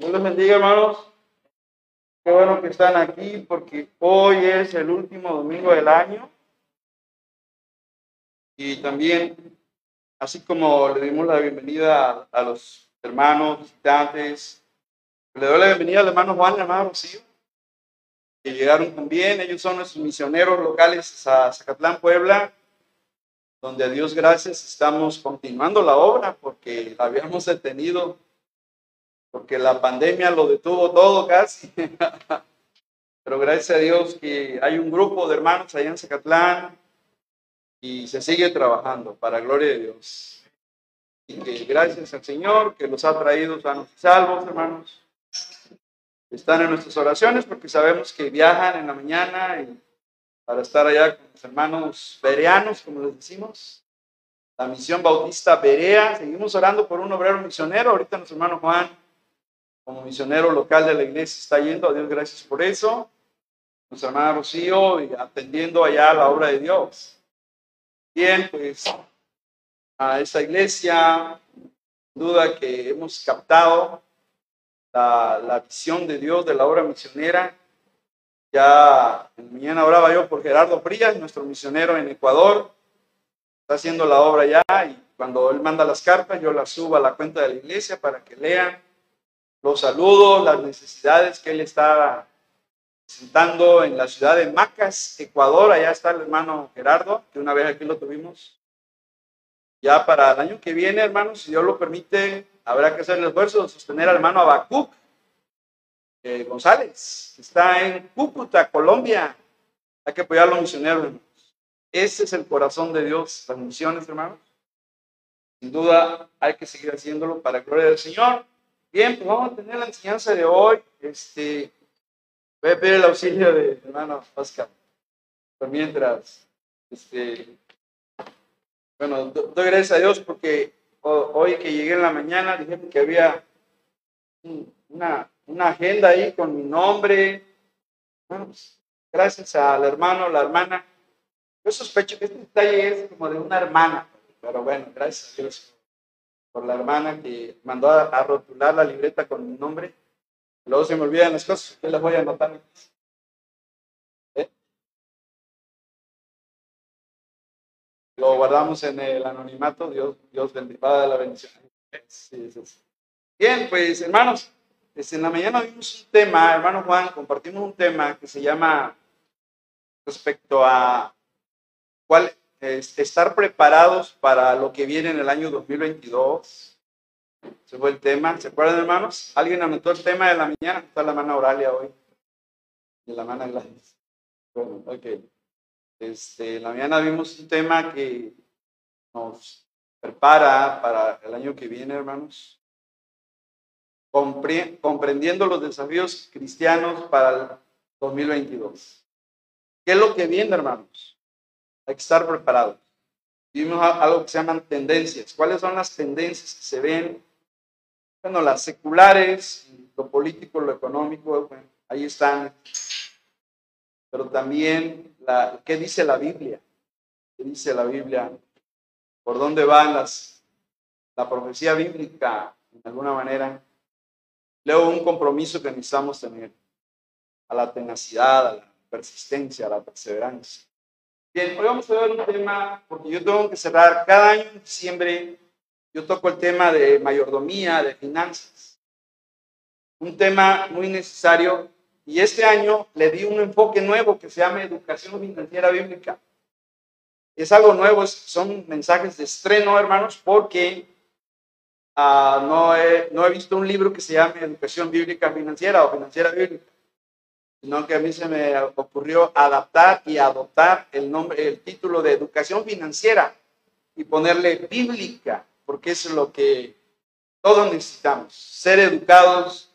Dios les bendiga, hermanos. Qué bueno que están aquí porque hoy es el último domingo del año. Y también, así como le dimos la bienvenida a, los hermanos visitantes, le doy la bienvenida al hermano Juan al hermano Rocío, que llegaron también. Ellos son nuestros misioneros locales a Zacatlán, Puebla, donde a Dios gracias estamos continuando la obra porque la habíamos detenido porque la pandemia lo detuvo todo casi. Pero gracias a Dios que hay un grupo de hermanos allá en Zacatlán y se sigue trabajando para gloria de Dios. Y que gracias al Señor que los ha traído sanos y salvos, hermanos. Están en nuestras oraciones porque sabemos que viajan en la mañana y para estar allá con los hermanos bereanos, como les decimos. La misión bautista Berea. Seguimos orando por un obrero misionero. Ahorita nuestro hermano Juan como misionero local de la iglesia está yendo. A Dios gracias por eso. Nuestra hermana Rocío y atendiendo allá la obra de Dios. Bien, pues a esta iglesia, duda que hemos captado la, la visión de Dios de la obra misionera. Ya en mañana oraba yo por Gerardo Frías, nuestro misionero en Ecuador. Está haciendo la obra ya y cuando él manda las cartas, yo las subo a la cuenta de la iglesia para que lean los saludos, las necesidades que él está presentando en la ciudad de Macas, Ecuador. Allá está el hermano Gerardo, que una vez aquí lo tuvimos. Ya para el año que viene, hermanos, si Dios lo permite, habrá que hacer el esfuerzo de sostener al hermano Abacuc eh, González, que está en Cúcuta, Colombia. Hay que apoyar a los misioneros. Ese es el corazón de Dios, las misiones, hermanos. Sin duda, hay que seguir haciéndolo para la gloria del Señor. Bien, pues vamos a tener la enseñanza de hoy. Este, voy a pedir el auxilio de hermano Pascal. Por mientras, este, bueno, doy gracias a Dios porque hoy que llegué en la mañana dijeron que había una, una agenda ahí con mi nombre. Bueno, pues, gracias al hermano, la hermana. Yo sospecho que este detalle es como de una hermana, pero bueno, gracias a Dios por la hermana que mandó a, rotular la libreta con mi nombre. Luego se me olvidan las cosas, que las voy a anotar. ¿Eh? Lo guardamos en el anonimato, Dios, Dios bendiga la bendición. Bien, pues hermanos, este, en la mañana vimos un tema, hermano Juan, compartimos un tema que se llama respecto a cuál, estar preparados para lo que viene en el año 2022. Ese fue el tema. ¿Se acuerdan, hermanos? ¿Alguien anotó el tema de la mañana? Está la mano Oralia hoy. Y la mano Gladys. Bueno, ok. Este, la mañana vimos un tema que nos prepara para el año que viene, hermanos. comprendiendo los desafíos cristianos para el 2022. ¿Qué es lo que viene, hermanos? Hay que estar preparados. Vimos algo que se llaman tendencias. ¿Cuáles son las tendencias que se ven? Bueno, las seculares, lo político, lo económico, ahí están. Pero también, la, ¿qué dice la Biblia? ¿Qué dice la Biblia? ¿Por dónde van las, la profecía bíblica, de alguna manera? Leo un compromiso que necesitamos tener a la tenacidad, a la persistencia, a la perseverancia. Bien, hoy vamos a ver un tema, porque yo tengo que cerrar cada año en diciembre, yo toco el tema de mayordomía, de finanzas. Un tema muy necesario. Y este año le di un enfoque nuevo que se llama educación financiera bíblica. Es algo nuevo, son mensajes de estreno, hermanos, porque ah, no, he, no he visto un libro que se llame Educación Bíblica Financiera o Financiera Bíblica sino que a mí se me ocurrió adaptar y adoptar el nombre, el título de educación financiera y ponerle bíblica, porque es lo que todos necesitamos, ser educados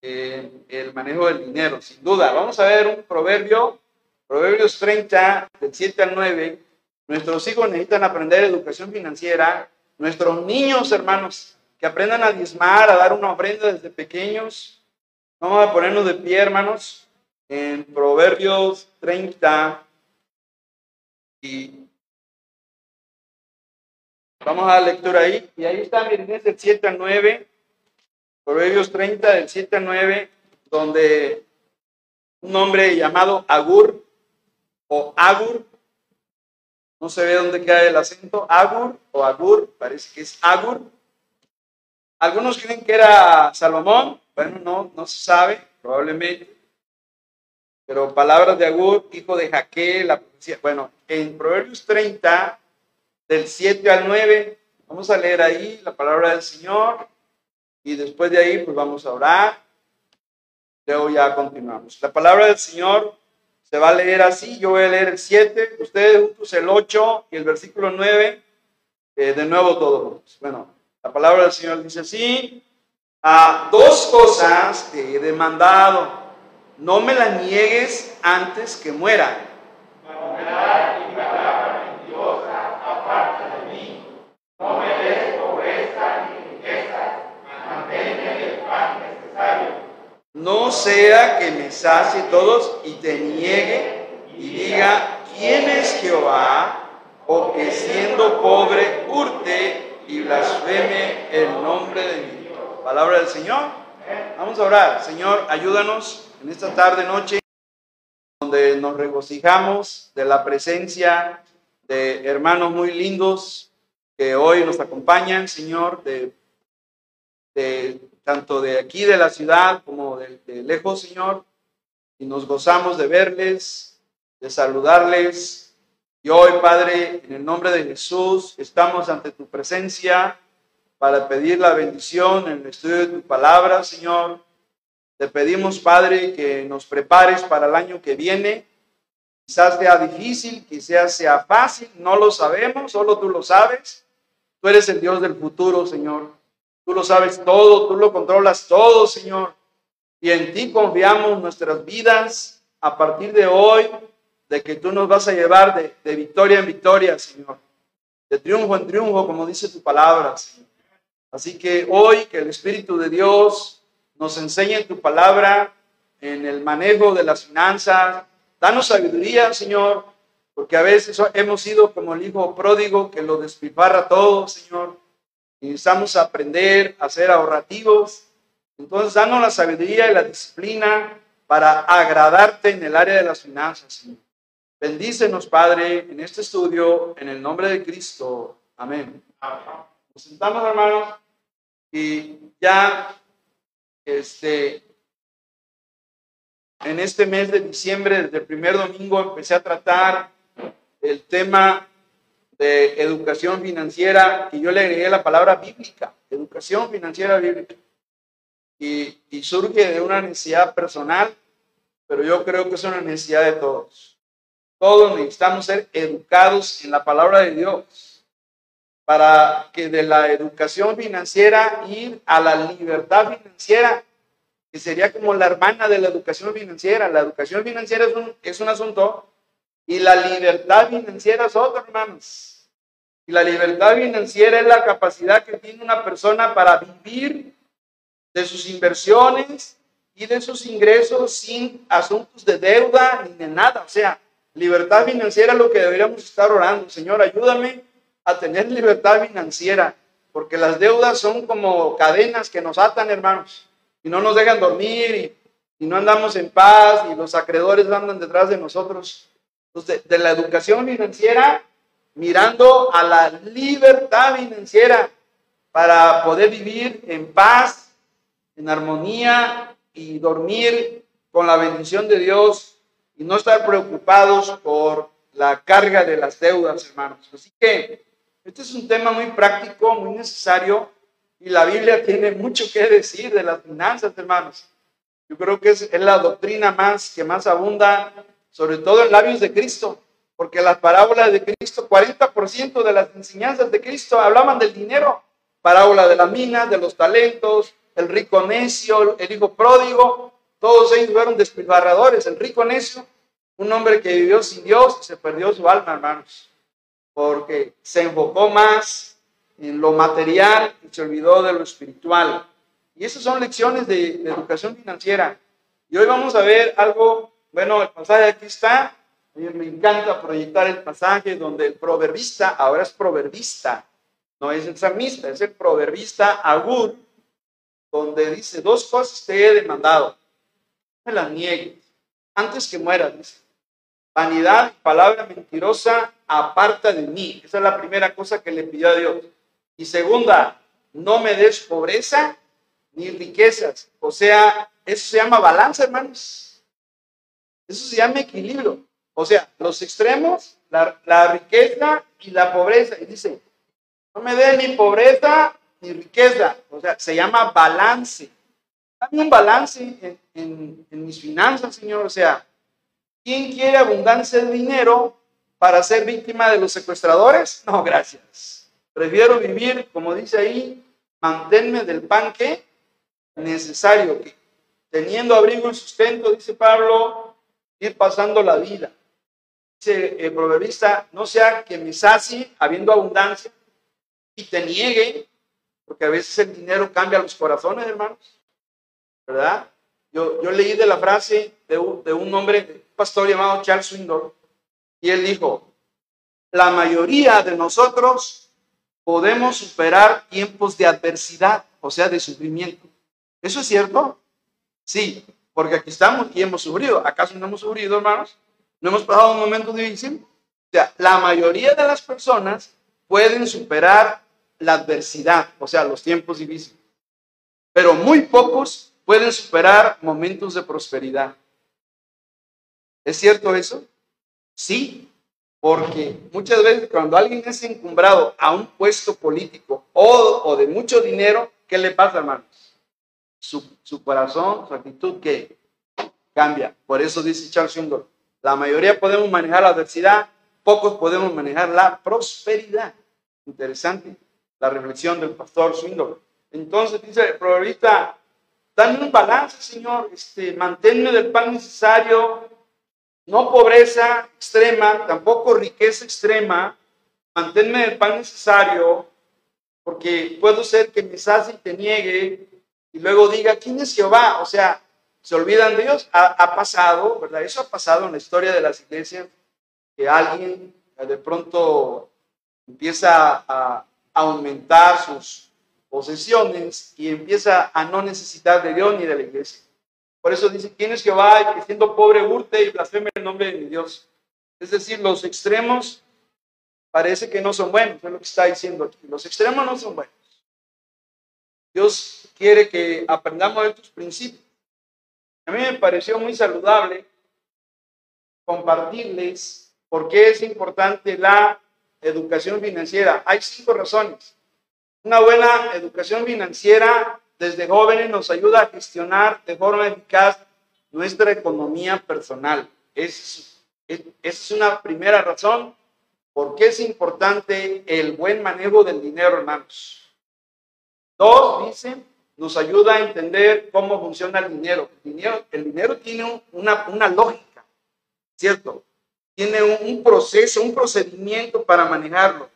en el manejo del dinero, sin duda. Vamos a ver un proverbio, Proverbios 30, del 7 al 9. Nuestros hijos necesitan aprender educación financiera. Nuestros niños, hermanos, que aprendan a diezmar, a dar una ofrenda desde pequeños. Vamos a ponernos de pie, hermanos en Proverbios 30 y vamos a la lectura ahí y ahí está, miren, es el 7 al 9. Proverbios 30, del 7 al 9, donde un hombre llamado Agur o Agur, no se ve dónde queda el acento, Agur o Agur, parece que es Agur. Algunos creen que era Salomón, bueno, no, no se sabe, probablemente. Pero palabras de Agur, hijo de Jaque, la bueno, en Proverbios 30, del 7 al 9, vamos a leer ahí la palabra del Señor y después de ahí pues vamos a orar. Luego ya continuamos. La palabra del Señor se va a leer así, yo voy a leer el 7, ustedes juntos el 8 y el versículo 9, eh, de nuevo todos. Bueno, la palabra del Señor dice así, a dos cosas te he demandado, no me la niegues antes que muera. No me des pobreza ni riqueza, manténme el pan necesario no sea que me sacie todos y te niegue y diga, ¿quién es Jehová? O que siendo pobre hurte y blasfeme el nombre de mi. Palabra del Señor. Vamos a orar. Señor, ayúdanos en esta tarde, noche, donde nos regocijamos de la presencia de hermanos muy lindos que hoy nos acompañan, Señor, de, de tanto de aquí de la ciudad como de, lejos, Señor, y nos gozamos de verles, de saludarles. Y hoy, Padre, en el nombre de Jesús, estamos ante tu presencia para pedir la bendición en el estudio de tu palabra, Señor. Te pedimos, Padre, que nos prepares para el año que viene. Quizás sea difícil, quizás sea fácil, no lo sabemos, solo tú lo sabes. Tú eres el Dios del futuro, Señor. Tú lo sabes todo, tú lo controlas todo, Señor. Y en ti confiamos nuestras vidas a partir de hoy, de que tú nos vas a llevar de, victoria en victoria, Señor. De triunfo en triunfo, como dice tu palabra, Señor. Así que hoy que el Espíritu de Dios nos enseñe tu palabra en el manejo de las finanzas. Danos sabiduría, Señor, porque a veces hemos sido como el hijo pródigo que lo despilfarra todo, Señor. Necesitamos aprender a ser ahorrativos. Entonces, danos la sabiduría y la disciplina para agradarte en el área de las finanzas, Señor. Bendícenos, Padre, en este estudio, en el nombre de Cristo. Amén. Nos sentamos, hermanos, y ya, este, en este mes de diciembre, desde el primer domingo, empecé a tratar el tema de educación financiera, y yo le agregué la palabra bíblica, educación financiera bíblica. Y, y surge de una necesidad personal, pero yo creo que es una necesidad de todos. Todos necesitamos ser educados en la palabra de Dios para que de la educación financiera ir a la libertad financiera, que sería como la hermana de la educación financiera. La educación financiera es un, es un asunto y la libertad financiera es otra, hermanos. Y la libertad financiera es la capacidad que tiene una persona para vivir de sus inversiones y de sus ingresos sin asuntos de deuda ni de nada. O sea, libertad financiera es lo que deberíamos estar orando. Señor, ayúdame a tener libertad financiera, porque las deudas son como cadenas que nos atan, hermanos, y no nos dejan dormir y, no andamos en paz y los acreedores andan detrás de nosotros de la educación financiera, mirando a la libertad financiera para poder vivir en paz, en armonía y dormir con la bendición de Dios y no estar preocupados por la carga de las deudas, hermanos. Así que este es un tema muy práctico, muy necesario y la Biblia tiene mucho que decir de las finanzas, hermanos. Yo creo que es, la doctrina más que más abunda sobre todo en labios de Cristo, porque las parábolas de Cristo, 40% de las enseñanzas de Cristo hablaban del dinero, parábola de la mina, de los talentos, el rico necio, el hijo pródigo, todos ellos fueron despilfarradores, el rico necio, un hombre que vivió sin Dios y se perdió su alma, hermanos, porque se enfocó más en lo material y se olvidó de lo espiritual. Y esas son lecciones de, de educación financiera. Y hoy vamos a ver algo bueno, el pasaje aquí está. Me encanta proyectar el pasaje donde el proverbista, ahora es proverbista, no es el salmista, es el proverbista Agur. donde dice dos cosas te he demandado. No me las niegues. Antes que mueras, dice. Vanidad, palabra mentirosa, aparta de mí. Esa es la primera cosa que le pidió a Dios. Y segunda, no me des pobreza ni riquezas. O sea, eso se llama balance, hermanos. Eso se llama equilibrio. O sea, los extremos, la, riqueza y la pobreza. Y dice, no me dé ni pobreza ni riqueza. O sea, se llama balance. Dame un balance en, mis finanzas, Señor. O sea, ¿quién quiere abundancia de dinero para ser víctima de los secuestradores? No, gracias. Prefiero vivir, como dice ahí, manténme del pan que necesario, que teniendo abrigo y sustento, dice Pablo, ir pasando la vida. Dice el proverbista, no sea que me sacie habiendo abundancia y te niegue, porque a veces el dinero cambia los corazones, hermanos, ¿verdad? Yo, leí de la frase de un, de hombre, un pastor llamado Charles Swindoll, y él dijo, la mayoría de nosotros podemos superar tiempos de adversidad, o sea, de sufrimiento. ¿Eso es cierto? Sí, porque aquí estamos y hemos sufrido. ¿Acaso no hemos sufrido, hermanos? ¿No hemos pasado un momento difícil? O sea, la mayoría de las personas pueden superar la adversidad, o sea, los tiempos difíciles. Pero muy pocos pueden superar momentos de prosperidad. ¿Es cierto eso? Sí, porque muchas veces cuando alguien es encumbrado a un puesto político o, de mucho dinero, ¿qué le pasa, hermanos? Su, su corazón, su actitud que cambia. Por eso dice Charles Schindler, la mayoría podemos manejar la adversidad, pocos podemos manejar la prosperidad. Interesante la reflexión del pastor Swindle. Entonces dice el proverbista, dame un balance, Señor, este, manténme del pan necesario, no pobreza extrema, tampoco riqueza extrema, manténme del pan necesario, porque puedo ser que me sacie y te niegue, y luego diga, ¿quién es Jehová? O sea, se olvidan de Dios. Ha, ha, pasado, ¿verdad? Eso ha pasado en la historia de las iglesias, que alguien de pronto empieza a, aumentar sus posesiones y empieza a no necesitar de Dios ni de la iglesia. Por eso dice, ¿quién es Jehová? Que siendo pobre hurte y blasfeme el nombre de Dios. Es decir, los extremos parece que no son buenos, es lo que está diciendo aquí. Los extremos no son buenos. Dios quiere que aprendamos estos principios. A mí me pareció muy saludable compartirles por qué es importante la educación financiera. Hay cinco razones. Una buena educación financiera desde jóvenes nos ayuda a gestionar de forma eficaz nuestra economía personal. Es, es, una primera razón por qué es importante el buen manejo del dinero, hermanos. Dos, dice, nos ayuda a entender cómo funciona el dinero. El dinero, el dinero tiene una, una lógica, ¿cierto? tiene un, proceso, un procedimiento para manejarlo.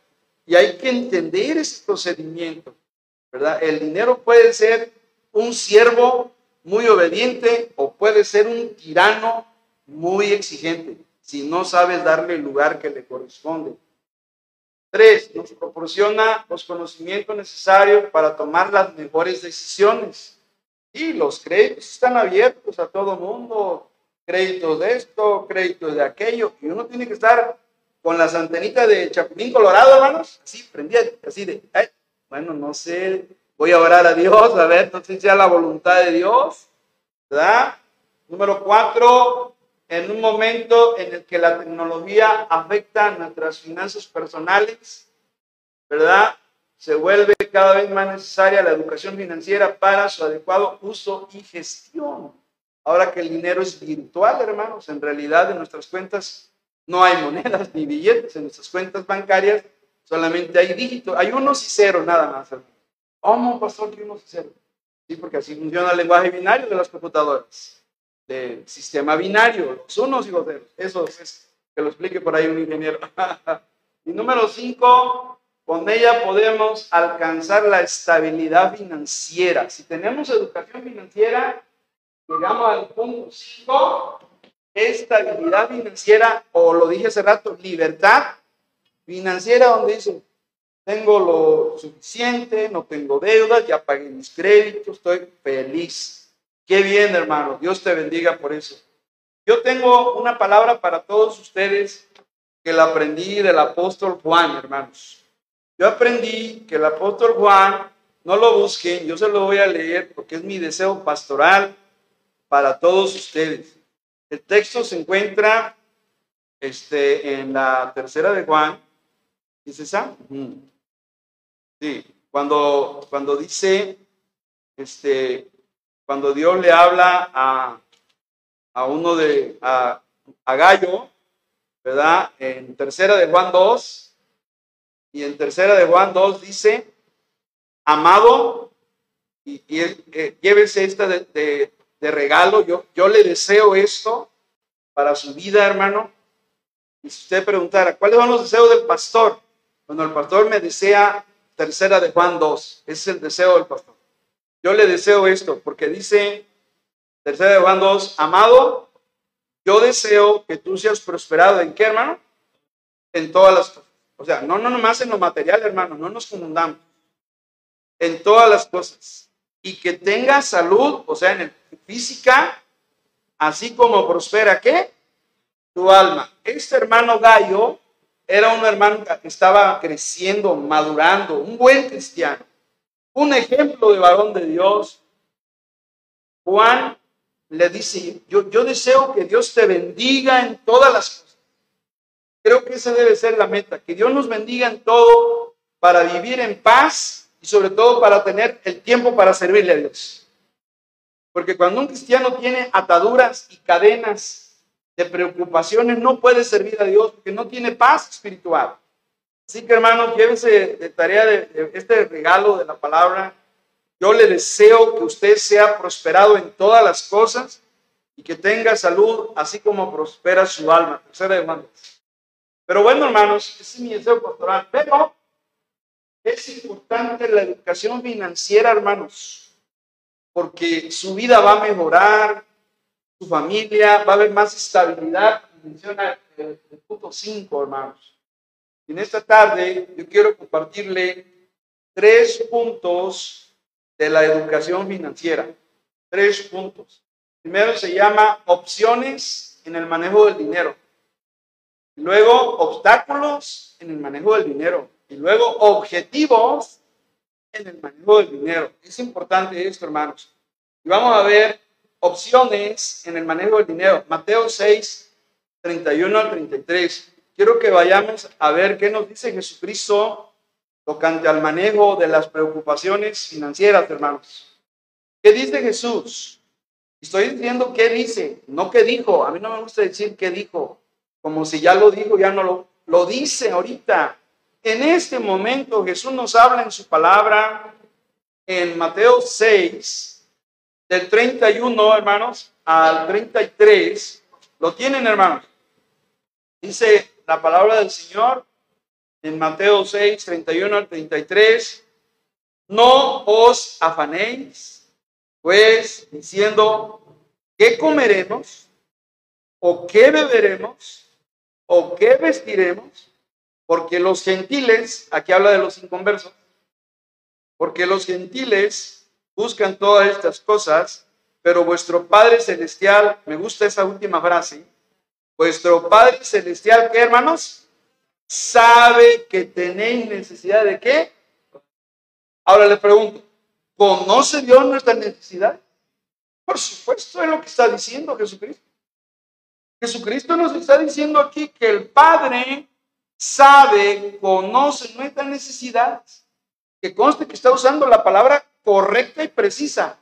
Y hay que entender ese procedimiento, ¿verdad? El dinero puede ser un siervo muy obediente o puede ser un tirano muy exigente si no sabes darle el lugar que le corresponde. Tres, nos proporciona los conocimientos necesarios para tomar las mejores decisiones. Y los créditos están abiertos a todo mundo créditos de esto, créditos de aquello, y uno tiene que estar con las antenitas de Chapulín Colorado, hermanos, así, prendida, así de, bueno, no sé, voy a orar a Dios, a ver, no sé si sea la voluntad de Dios, ¿verdad? Número cuatro, en un momento en el que la tecnología afecta nuestras finanzas personales, ¿verdad? Se vuelve cada vez más necesaria la educación financiera para su adecuado uso y gestión. Ahora que el dinero es virtual, hermanos, en realidad en nuestras cuentas no hay monedas ni billetes, en nuestras cuentas bancarias solamente hay dígitos, hay unos y ceros nada más. ¿Cómo, pastor, que unos y ceros? Sí, porque así funciona el lenguaje binario de las computadoras, del sistema binario, los unos y los ceros. Eso es que lo explique por ahí un ingeniero. y número cinco, con ella podemos alcanzar la estabilidad financiera. Si tenemos educación financiera, Llegamos al punto 5, estabilidad financiera, o lo dije hace rato, libertad financiera, donde dice, tengo lo suficiente, no tengo deudas, ya pagué mis créditos, estoy feliz. Qué bien, hermano. Dios te bendiga por eso. Yo tengo una palabra para todos ustedes que la aprendí del apóstol Juan, hermanos. Yo aprendí que el apóstol Juan, no lo busquen, yo se lo voy a leer porque es mi deseo pastoral para todos ustedes. El texto se encuentra este, en la tercera de Juan. ¿Es esa? Sí, cuando, cuando dice, este, cuando Dios le habla a, a uno de, a, a Gallo, ¿verdad? En tercera de Juan 2, y en tercera de Juan 2 dice, amado, y, y eh, llévese esta de, de, regalo, yo, yo le deseo esto para su vida, hermano. Y si usted preguntara, ¿cuáles son los deseos del pastor? Cuando el pastor me desea tercera de Juan 2, ese es el deseo del pastor. Yo le deseo esto, porque dice, tercera de Juan 2, amado, yo deseo que tú seas prosperado en qué, hermano? En todas las cosas. O sea, no, no nomás en lo material, hermano, no nos confundamos. En todas las cosas. Y que tengas salud, o sea, en el física, así como prospera, ¿qué? Tu alma. Este hermano Gallo era un hermano que estaba creciendo, madurando, un buen cristiano, un ejemplo de varón de Dios. Juan le dice, yo, yo deseo que Dios te bendiga en todas las cosas. Creo que esa debe ser la meta, que Dios nos bendiga en todo para vivir en paz y sobre todo para tener el tiempo para servirle a Dios. Porque cuando un cristiano tiene ataduras y cadenas de preocupaciones, no puede servir a Dios porque no tiene paz espiritual. Así que hermanos, llévense de tarea de este regalo de la palabra yo le deseo que usted sea prosperado en todas las cosas y que tenga salud, así como prospera su alma. Tercera demanda. Pero bueno, hermanos, ese es mi deseo pastoral. Pero es importante la educación financiera, hermanos, porque su vida va a mejorar, su familia, va a haber más estabilidad. Menciona el, el punto 5, hermanos. En esta tarde yo quiero compartirle tres puntos de la educación financiera. Tres puntos. Primero se llama opciones en el manejo del dinero. Luego obstáculos en el manejo del dinero. Y luego objetivos en el manejo del dinero. Es importante esto, hermanos. Y vamos a ver opciones en el manejo del dinero. Mateo 6, 31 al 33. Quiero que vayamos a ver qué nos dice Jesucristo tocante al manejo de las preocupaciones financieras, hermanos. ¿Qué dice Jesús? Estoy diciendo qué dice, no qué dijo. A mí no me gusta decir qué dijo, como si ya lo dijo, ya no lo, lo dice ahorita. En este momento Jesús nos habla en su palabra en Mateo 6, del 31, hermanos, al 33. ¿Lo tienen, hermanos? Dice la palabra del Señor, en Mateo 6, 31 al 33, no os afanéis, pues diciendo, ¿qué comeremos? ¿O qué beberemos? ¿O qué vestiremos? Porque los gentiles, aquí habla de los inconversos, porque los gentiles buscan todas estas cosas, pero vuestro Padre Celestial, me gusta esa última frase, vuestro Padre Celestial, ¿qué hermanos? sabe que tenéis necesidad de qué. Ahora le pregunto, ¿conoce Dios nuestra necesidad? Por supuesto, es lo que está diciendo Jesucristo. Jesucristo nos está diciendo aquí que el Padre sabe, conoce nuestras necesidades. Que conste que está usando la palabra correcta y precisa.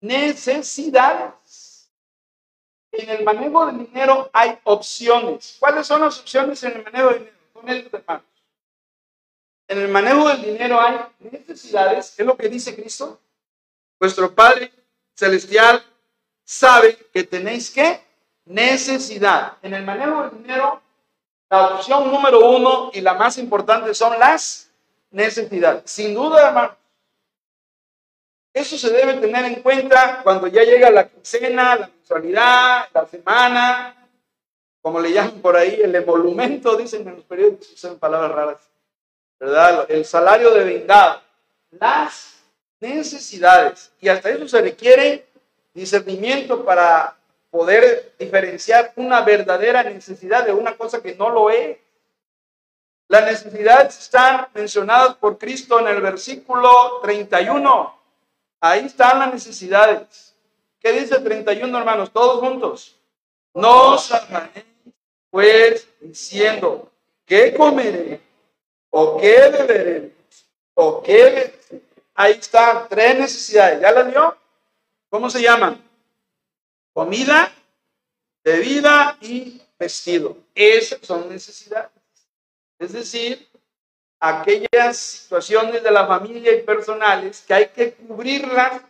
Necesidades. En el manejo del dinero hay opciones. ¿Cuáles son las opciones en el manejo del dinero? En el manejo del dinero hay necesidades, es lo que dice Cristo. Vuestro Padre Celestial sabe que tenéis que necesidad. En el manejo del dinero, la opción número uno y la más importante son las necesidades. Sin duda, hermano. Eso se debe tener en cuenta cuando ya llega la quincena, la mensualidad, la semana, como le llaman por ahí, el emolumento, dicen en los periódicos, usan palabras raras. ¿verdad? El salario de vengado, las necesidades. Y hasta eso se requiere discernimiento para poder diferenciar una verdadera necesidad de una cosa que no lo es. Las necesidades están mencionadas por Cristo en el versículo 31. Ahí están las necesidades. ¿Qué dice el 31, hermanos? Todos juntos. No os pues, diciendo, ¿qué comeré? ¿O qué beberé? ¿O qué? Ahí están tres necesidades. ¿Ya las dio? ¿Cómo se llaman? Comida, bebida y vestido. Esas son necesidades. Es decir, aquellas situaciones de la familia y personales que hay que cubrirlas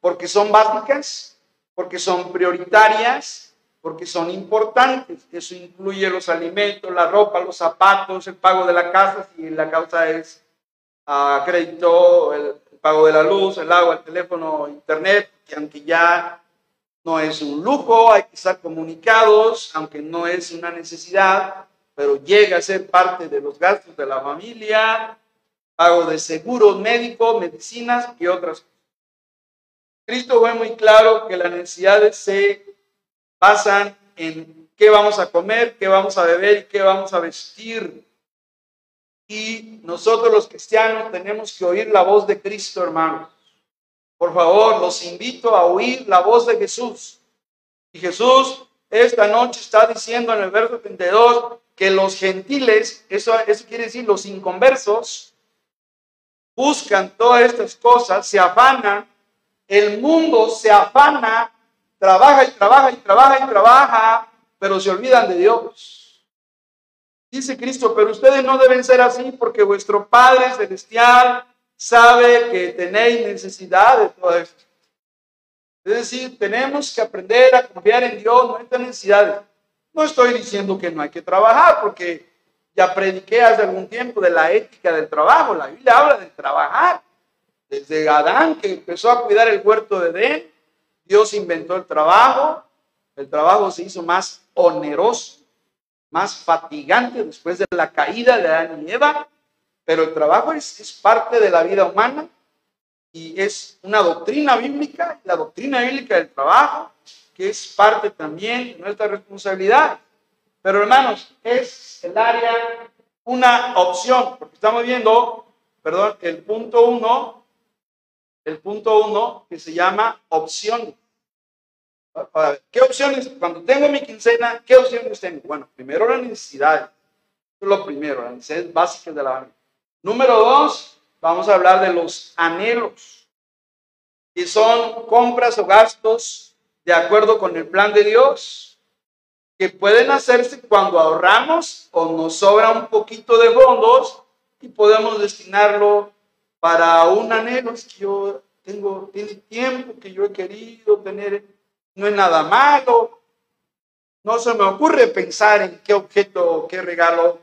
porque son básicas, porque son prioritarias, porque son importantes. Eso incluye los alimentos, la ropa, los zapatos, el pago de la casa, si la causa es a crédito, el pago de la luz, el agua, el teléfono, internet, que aunque ya no es un lujo, hay que estar comunicados, aunque no es una necesidad, pero llega a ser parte de los gastos de la familia, pago de seguros médicos, medicinas y otras cosas. Cristo fue muy claro que las necesidades se basan en qué vamos a comer, qué vamos a beber y qué vamos a vestir. Y nosotros los cristianos tenemos que oír la voz de Cristo, hermanos. Por favor, los invito a oír la voz de Jesús. Y Jesús esta noche está diciendo en el verso 32 que los gentiles, eso, eso quiere decir los inconversos, buscan todas estas cosas, se afanan, el mundo se afana, trabaja y trabaja y trabaja y trabaja, pero se olvidan de Dios. Dice Cristo, pero ustedes no deben ser así porque vuestro Padre Celestial sabe que tenéis necesidad de todo esto. Es decir, tenemos que aprender a confiar en Dios, nuestras necesidades. No estoy diciendo que no hay que trabajar, porque ya prediqué hace algún tiempo de la ética del trabajo. La Biblia habla de trabajar. Desde Adán, que empezó a cuidar el huerto de Edén, Dios inventó el trabajo. El trabajo se hizo más oneroso, más fatigante después de la caída de Adán y Eva. Pero el trabajo es, es parte de la vida humana y es una doctrina bíblica, la doctrina bíblica del trabajo que es parte también de nuestra responsabilidad. Pero hermanos, es el área una opción, porque estamos viendo, perdón, el punto uno, el punto uno que se llama opción. ¿Qué opciones? Cuando tengo mi quincena, ¿qué opciones tengo? Bueno, primero la necesidad. es lo primero, las necesidades básicas de la vida. Número dos, vamos a hablar de los anhelos, que son compras o gastos de acuerdo con el plan de Dios, que pueden hacerse cuando ahorramos o nos sobra un poquito de fondos y podemos destinarlo para un anhelo. Es que yo tengo, tiempo que yo he querido tener, no es nada malo. No se me ocurre pensar en qué objeto, qué regalo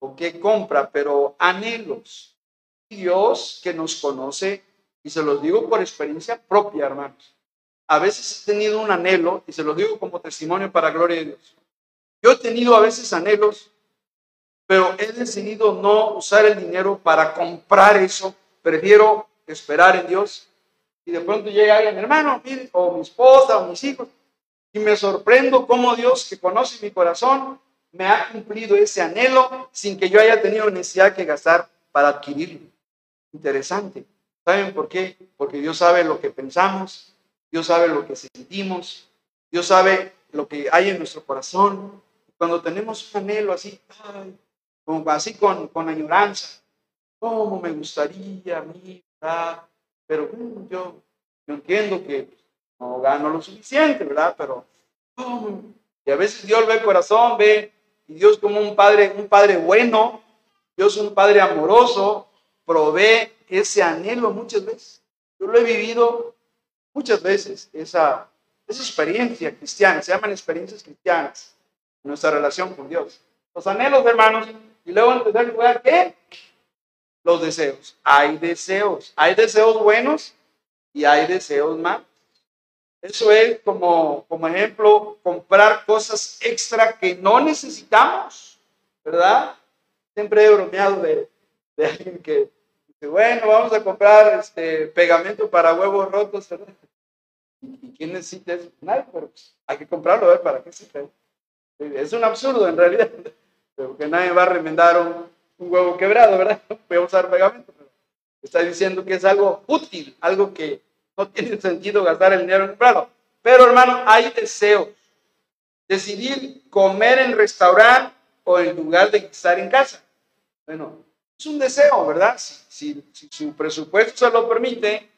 o qué compra, pero anhelos. Dios que nos conoce, y se los digo por experiencia propia, hermanos a veces he tenido un anhelo, y se lo digo como testimonio para gloria de Dios. Yo he tenido a veces anhelos, pero he decidido no usar el dinero para comprar eso. Prefiero esperar en Dios. Y de pronto llega alguien, hermano, o mi esposa, o mis hijos, y me sorprendo cómo Dios, que conoce mi corazón, me ha cumplido ese anhelo sin que yo haya tenido necesidad que gastar para adquirirlo. Interesante. ¿Saben por qué? Porque Dios sabe lo que pensamos, Dios sabe lo que sentimos, Dios sabe lo que hay en nuestro corazón. Cuando tenemos un anhelo así, como así con, con añoranza, ¿cómo me gustaría a mí? Pero yo, yo entiendo que no gano lo suficiente, ¿verdad? Pero, Y a veces Dios ve el corazón, ve, y Dios como un padre, un padre bueno, Dios un padre amoroso, provee ese anhelo muchas veces. Yo lo he vivido muchas veces esa, esa experiencia cristiana, se llaman experiencias cristianas, nuestra relación con Dios. Los anhelos, hermanos, y luego en tercer lugar, ¿qué? Los deseos. Hay deseos, hay deseos buenos y hay deseos malos. Eso es como, como ejemplo, comprar cosas extra que no necesitamos, ¿verdad? Siempre he bromeado de, de alguien que dice, bueno, vamos a comprar este pegamento para huevos rotos, ¿verdad? ¿Y quién necesita eso? Pues, hay que comprarlo, a ver para qué sirve. Es un absurdo en realidad, porque nadie va a remendar un, un huevo quebrado, ¿verdad? Voy a usar pegamento, está diciendo que es algo útil, algo que no tiene sentido gastar el dinero en comprarlo. Pero hermano, hay deseos. Decidir comer en restaurante o en lugar de estar en casa. Bueno, es un deseo, ¿verdad? Si, si, su presupuesto se lo permite,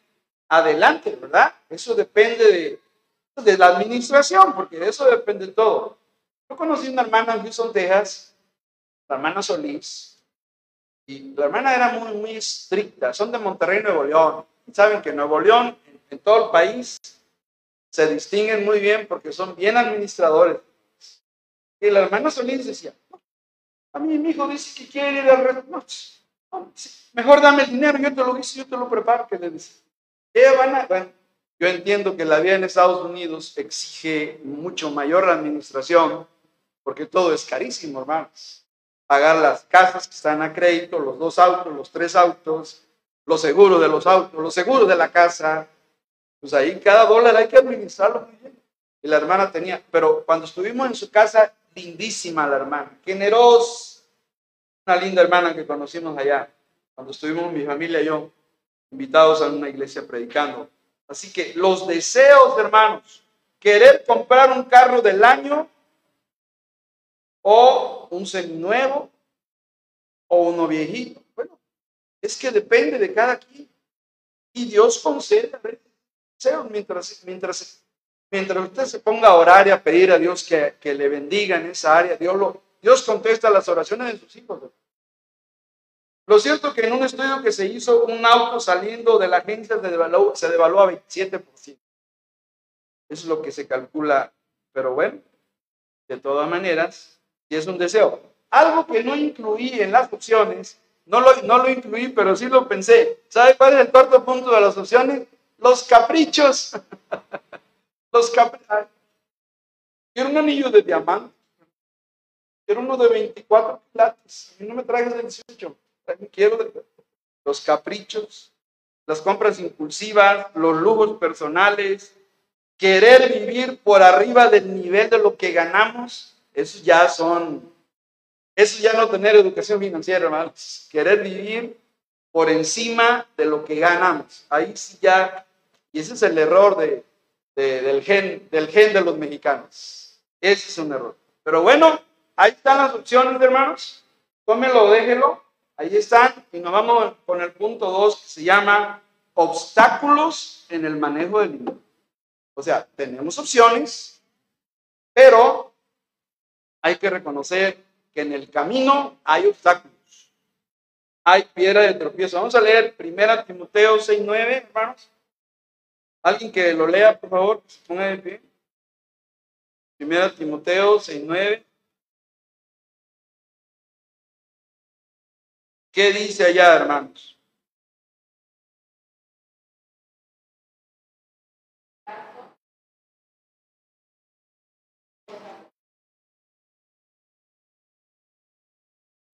adelante, ¿verdad? Eso depende de, de la administración, porque de eso depende todo. Yo conocí una hermana en Houston, Texas, la hermana Solís, y la hermana era muy, muy estricta. Son de Monterrey, Nuevo León. saben que Nuevo León, en todo el país, se distinguen muy bien porque son bien administradores. Y la hermana Solís decía, a mí mi hijo dice que quiere ir al restaurante. Mejor dame el dinero, yo te lo hice, yo te lo preparo. Que le dice, van a? Yo entiendo que la vida en Estados Unidos exige mucho mayor administración, porque todo es carísimo, hermanos. Pagar las casas que están a crédito, los dos autos, los tres autos, los seguros de los autos, los seguros de la casa. Pues ahí cada dólar hay que administrarlo muy bien. Y la hermana tenía, pero cuando estuvimos en su casa, lindísima la hermana, generosa, una linda hermana que conocimos allá, cuando estuvimos mi familia y yo, invitados a una iglesia predicando. Así que los deseos, hermanos, querer comprar un carro del año o un seminuevo o uno viejito, bueno, es que depende de cada quien. Y Dios concede deseos mientras, mientras Mientras usted se ponga a orar y a pedir a Dios que, que le bendiga en esa área, Dios, lo, Dios contesta las oraciones de sus hijos. Lo cierto es que en un estudio que se hizo, un auto saliendo de la agencia se devaluó, se devaluó a 27%. Eso es lo que se calcula. Pero bueno, de todas maneras, si es un deseo. Algo que no incluí en las opciones, no lo, no lo incluí, pero sí lo pensé. ¿Sabe cuál es el cuarto punto de las opciones? Los caprichos. Los Quiero un anillo de diamante. Quiero uno de 24 platos. A mí no me traigas el 18. Quiero los caprichos, las compras impulsivas, los lujos personales, querer vivir por arriba del nivel de lo que ganamos. Eso ya son, eso ya no tener educación financiera. Querer vivir por encima de lo que ganamos. Ahí sí ya, y ese es el error de, del, gen, del gen de los mexicanos. Ese es un error. Pero bueno, ahí están las opciones, hermanos. Tómelo, déjelo. Ahí están. Y nos vamos con el punto 2 que se llama obstáculos en el manejo del dinero. O sea, tenemos opciones, pero hay que reconocer que en el camino hay obstáculos. Hay piedra de tropiezo. Vamos a leer 1 Timoteo 6.9, hermanos. Alguien que lo lea, por favor, se ponga de pie. Primera Timoteo 6.9. ¿Qué dice allá, hermanos?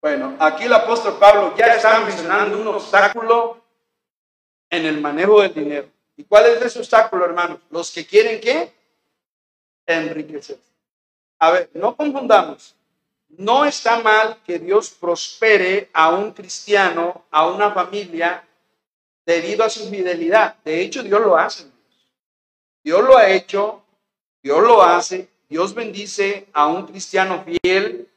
Bueno, aquí el apóstol Pablo ya está mencionando un obstáculo en el manejo del dinero. ¿Y cuál es ese obstáculo, hermanos? Los que quieren qué? Enriquecer. A ver, no confundamos. No está mal que Dios prospere a un cristiano, a una familia, debido a su fidelidad. De hecho, Dios lo hace. Dios lo ha hecho, Dios lo hace. Dios bendice a un cristiano fiel,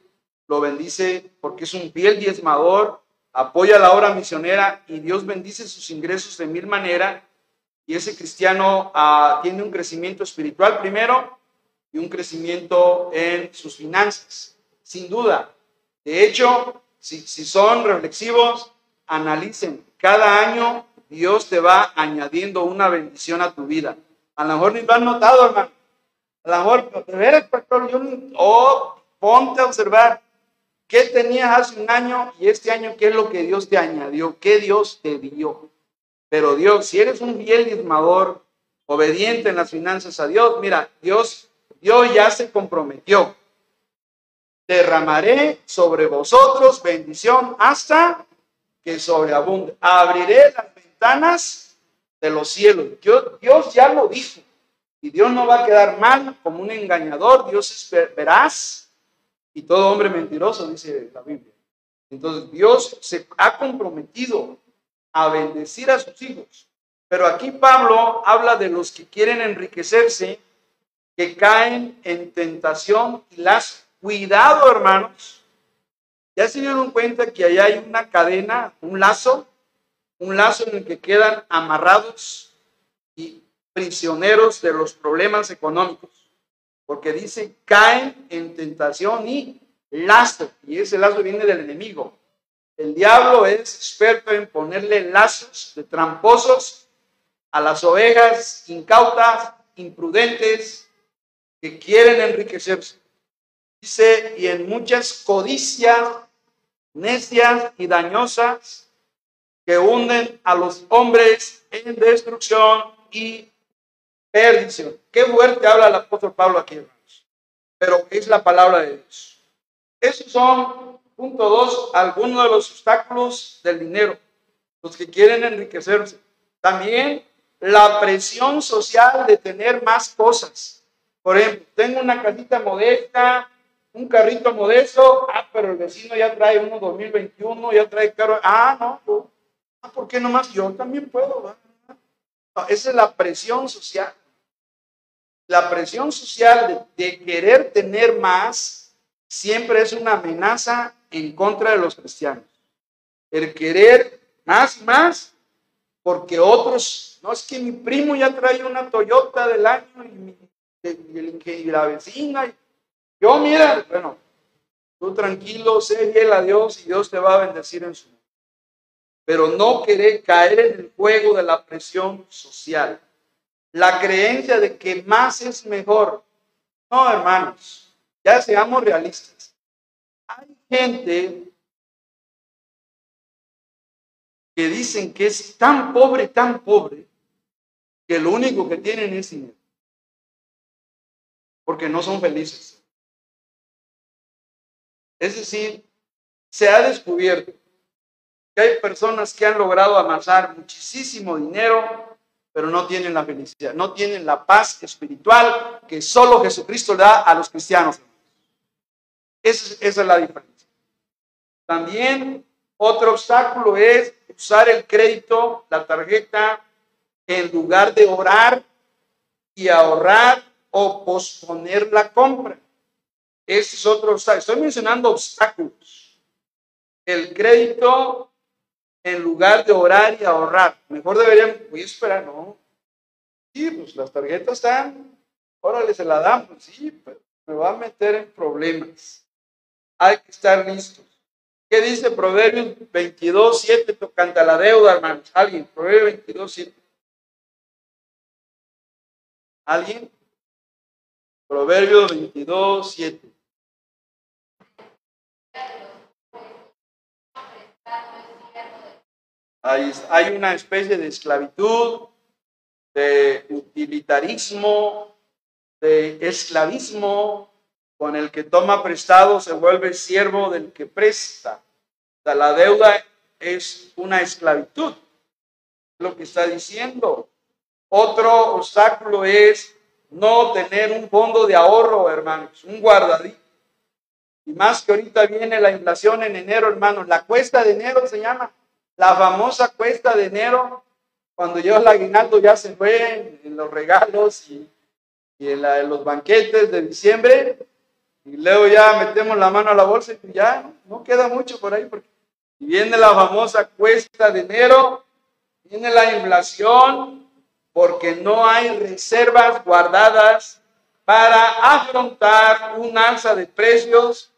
lo bendice porque es un fiel diezmador, apoya la obra misionera y Dios bendice sus ingresos de mil maneras y ese cristiano ah, tiene un crecimiento espiritual primero y un crecimiento en sus finanzas, sin duda. De hecho, si, si son reflexivos, analicen. Cada año Dios te va añadiendo una bendición a tu vida. A lo mejor ni lo has notado, hermano. A lo mejor, de veras, pastor, yo, oh, ponte a observar qué tenías hace un año y este año qué es lo que Dios te añadió, qué Dios te dio. Pero Dios, si eres un fiel diezmador, obediente en las finanzas a Dios, mira, Dios, Dios ya se comprometió. Derramaré sobre vosotros bendición hasta que sobreabunde. Abriré las ventanas de los cielos. Dios ya lo dijo. Y Dios no va a quedar mal como un engañador. Dios es veraz y todo hombre mentiroso, dice la Biblia. Entonces Dios se ha comprometido a bendecir a sus hijos. Pero aquí Pablo habla de los que quieren enriquecerse, que caen en tentación y las cuidado, hermanos. Ya se dieron cuenta que allá hay una cadena, un lazo, un lazo en el que quedan amarrados y prisioneros de los problemas económicos. Porque dice, caen en tentación y lazo. Y ese lazo viene del enemigo. El diablo es experto en ponerle lazos de tramposos a las ovejas incautas, imprudentes, que quieren enriquecerse. Dice, y en muchas codicias necias y dañosas que hunden a los hombres en destrucción y perdición. Qué fuerte habla el apóstol Pablo aquí, hermanos. Pero es la palabra de Dios. Esos son, punto dos, algunos de los obstáculos del dinero. Los que quieren enriquecerse. También la presión social de tener más cosas. Por ejemplo, tengo una casita modesta, un carrito modesto, ah, pero el vecino ya trae uno 2021, ya trae carro, ah, no, ah, ¿por qué nomás yo también puedo? esa es la presión social. La presión social de querer tener más siempre es una amenaza en contra de los cristianos. El querer más y más porque otros, no es que mi primo ya trae una Toyota del año y, mi, y, la vecina. yo, mira, bueno, tú tranquilo, sé fiel a Dios y Dios te va a bendecir en su nombre. Pero no querer caer en el juego de la presión social. La creencia de que más es mejor. No, hermanos, ya seamos realistas. Gente que dicen que es tan pobre, tan pobre, que lo único que tienen es dinero. Porque no son felices. Es decir, se ha descubierto que hay personas que han logrado amasar muchísimo dinero, pero no tienen la felicidad, no tienen la paz espiritual que solo Jesucristo da a los cristianos. Esa es, esa es la diferencia. También otro obstáculo es usar el crédito, la tarjeta, en lugar de orar y ahorrar o posponer la compra. Ese es otro obstáculo. Estoy mencionando obstáculos. El crédito en lugar de orar y ahorrar. Mejor deberían, voy a esperar, no. Sí, pues las tarjetas están, órale, se la pues sí, pero me va a meter en problemas. Hay que estar listos. ¿Qué dice Proverbios 22, 7? Canta la deuda, hermanos. ¿Alguien? Proverbios 22, 7. ¿Alguien? Proverbios 22, 7. Hay, hay una especie de esclavitud, de utilitarismo, de esclavismo, con el que toma prestado se vuelve siervo del que presta. La deuda es una esclavitud, lo que está diciendo. Otro obstáculo es no tener un fondo de ahorro, hermanos, un guardadito. Y más que ahorita viene la inflación en enero, hermanos, la cuesta de enero se llama, la famosa cuesta de enero, cuando yo el aguinaldo ya se fue en, los regalos y, en los banquetes de diciembre, y luego ya metemos la mano a la bolsa y ya no queda mucho por ahí porque viene la famosa cuesta de enero, viene la inflación porque no hay reservas guardadas para afrontar un alza de precios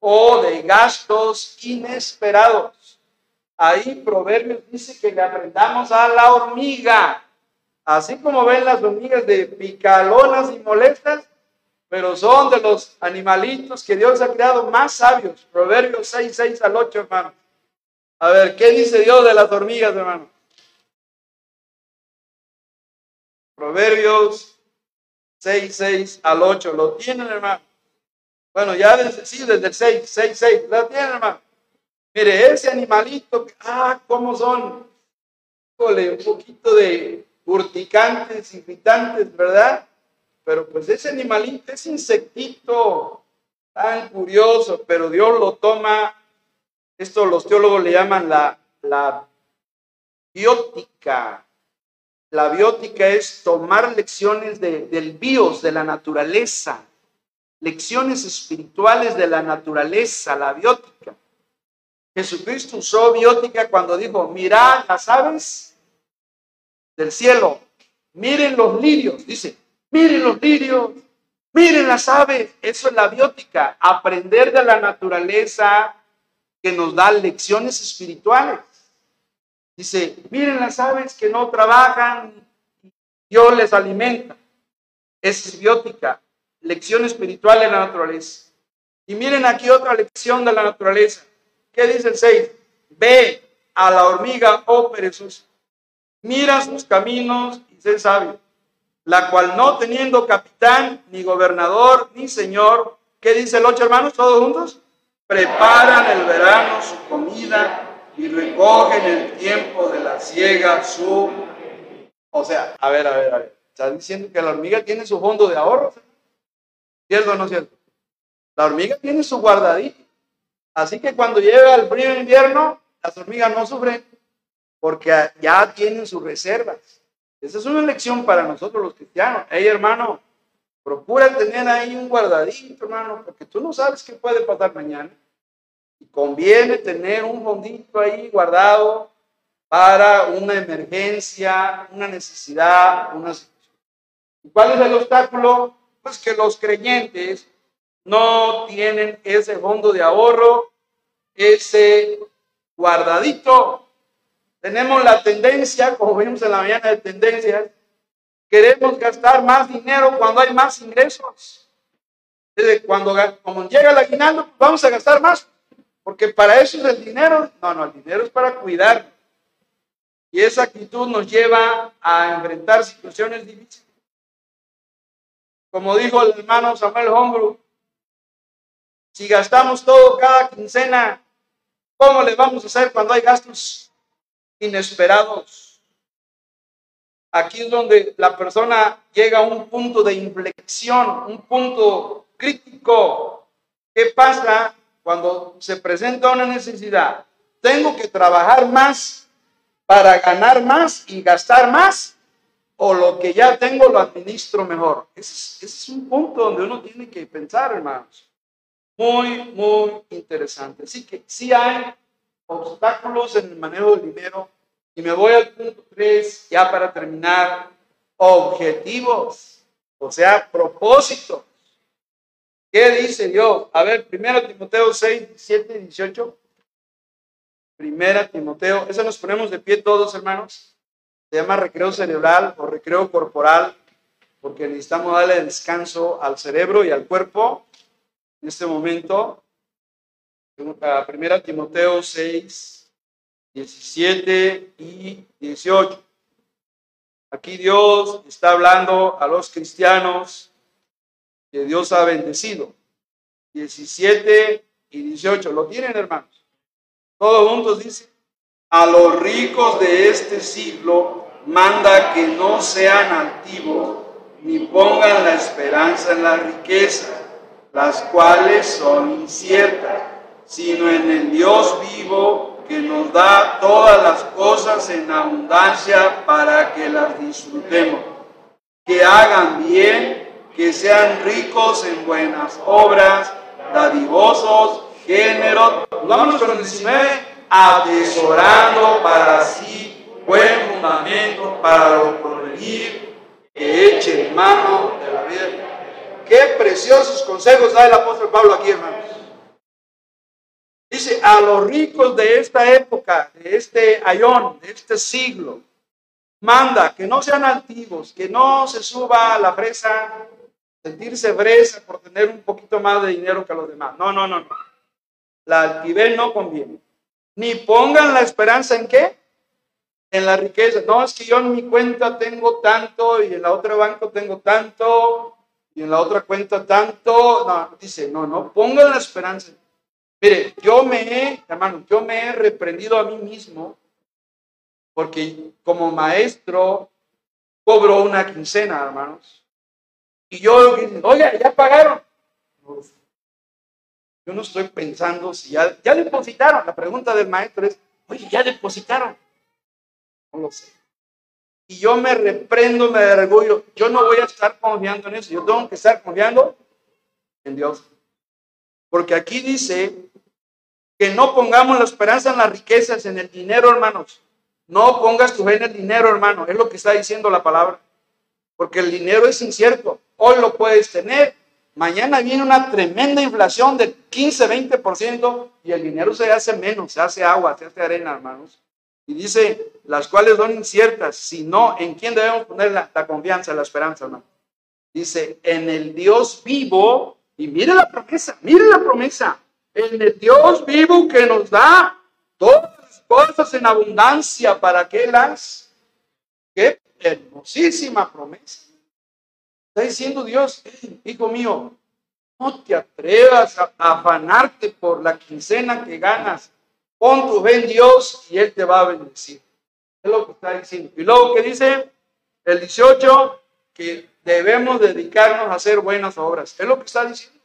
o de gastos inesperados. Ahí Proverbios dice que le aprendamos a la hormiga. Así como ven las hormigas de picalonas y molestas, pero son de los animalitos que Dios ha creado más sabios. Proverbios 6, 6 al 8, hermano. A ver, ¿qué dice Dios de las hormigas, hermano? Proverbios 6, 6 al 8. ¿Lo tienen, hermano? Bueno, ya desde, sí, desde el 6, 6, 6. ¿Lo tienen, hermano? Mire, ese animalito, ah, ¿cómo son? un poquito de urticantes, irritantes, ¿verdad? Pero pues ese animalito, ese insectito tan curioso, pero Dios lo toma, esto los teólogos le llaman la, la biótica. La biótica es tomar lecciones del bios, de la naturaleza, lecciones espirituales de la naturaleza, la biótica. Jesucristo usó biótica cuando dijo, mirad las aves del cielo, miren los lirios, dice, miren los lirios, miren las aves, eso es la biótica, aprender de la naturaleza que nos da lecciones espirituales. Dice, miren las aves que no trabajan, Dios les alimenta. Es biótica, lección espiritual de la naturaleza. Y miren aquí otra lección de la naturaleza. ¿Qué dice el 6? Ve a la hormiga, oh perezosa, mira sus caminos y sé sabio, la cual no teniendo capitán, ni gobernador, ni señor, ¿qué dice el ocho hermanos todos juntos? Preparan el verano su comida y recogen el tiempo de la siega su... O sea, a ver, a ver, a ver. ¿Estás diciendo que la hormiga tiene su fondo de ahorro? ¿Cierto o no cierto? La hormiga tiene su guardadito. Así que cuando llega el frío invierno, las hormigas no sufren porque ya tienen sus reservas. Esa es una lección para nosotros los cristianos. Hey, hermano, procura tener ahí un guardadito, hermano, porque tú no sabes qué puede pasar mañana. Y conviene tener un fondito ahí guardado para una emergencia, una necesidad, una situación. ¿Cuál es el obstáculo? Pues que los creyentes no tienen ese fondo de ahorro, ese guardadito. Tenemos la tendencia, como vimos en la mañana de tendencias, queremos gastar más dinero cuando hay más ingresos. Desde cuando como llega el aguinaldo, vamos a gastar más, porque para eso es el dinero. No, no, el dinero es para cuidar. Y esa actitud nos lleva a enfrentar situaciones difíciles. Como dijo el hermano Samuel Hombro, si gastamos todo cada quincena, ¿cómo le vamos a hacer cuando hay gastos inesperados? Aquí es donde la persona llega a un punto de inflexión, un punto crítico. ¿Qué pasa cuando se presenta una necesidad? Tengo que trabajar más para ganar más y gastar más o lo que ya tengo lo administro mejor. Ese es, un punto donde uno tiene que pensar, hermanos. Muy, muy interesante. Así que sí hay obstáculos en el manejo del dinero. Y me voy al punto 3, ya para terminar. Objetivos, o sea, propósitos. ¿Qué dice Dios? A ver, primero Timoteo 6, 17 y 18. Primera Timoteo, eso nos ponemos de pie todos, hermanos. Se llama recreo cerebral o recreo corporal, porque necesitamos darle descanso al cerebro y al cuerpo en este momento. Primera Timoteo 6, 17 y 18. Aquí Dios está hablando a los cristianos que Dios ha bendecido. 17 y 18. ¿Lo tienen, hermanos? Todos juntos dice, a los ricos de este siglo manda que no sean altivos ni pongan la esperanza en la riqueza las cuales son inciertas, sino en el Dios vivo que nos da todas las cosas en abundancia para que las disfrutemos. Que hagan bien, que sean ricos en buenas obras, dadivosos, géneros. Vamos con el 19, atesorando para sí buen fundamento para lo porvenir, que echen mano de la vida Qué preciosos consejos da el apóstol Pablo aquí, hermanos. Dice, a los ricos de esta época, de este ayón, de este siglo, manda que no sean altivos, que no se suba a la fresa, sentirse fresa por tener un poquito más de dinero que los demás. No, no, no, no. La altivez no conviene. Ni pongan la esperanza en qué? En la riqueza. No, es que yo en mi cuenta tengo tanto y en la otra banco tengo tanto y en la otra cuenta tanto, no, dice, no, no, pongan la esperanza. Mire, yo me he, hermano, yo me he reprendido a mí mismo porque como maestro cobro una quincena, hermanos. Y yo, oye, ya pagaron. Yo no estoy pensando si ya, ya depositaron. La pregunta del maestro es, oye, ya depositaron. No lo sé. Y yo me reprendo, me orgullo. Yo no voy a estar confiando en eso. Yo tengo que estar confiando en Dios. Porque aquí dice que no pongamos la esperanza en las riquezas, en el dinero, hermanos. No pongas tu fe en el dinero, hermano. Es lo que está diciendo la palabra. Porque el dinero es incierto. Hoy lo puedes tener. Mañana viene una tremenda inflación de 15, 20% y el dinero se hace menos, se hace agua, se hace arena, hermanos. Y dice, las cuales son inciertas, si no, ¿en quién debemos poner la, la confianza, la esperanza, hermano? Dice, en el Dios vivo, y mire la promesa, mire la promesa, en el Dios vivo que nos da todas las cosas en abundancia para que las, qué hermosísima promesa. Está diciendo Dios, hijo mío, no te atrevas a, afanarte por la quincena que ganas. Pon tu fe en Dios y Él te va a bendecir. Es lo que está diciendo. Y luego que dice el 18, que debemos dedicarnos a hacer buenas obras. Es lo que está diciendo.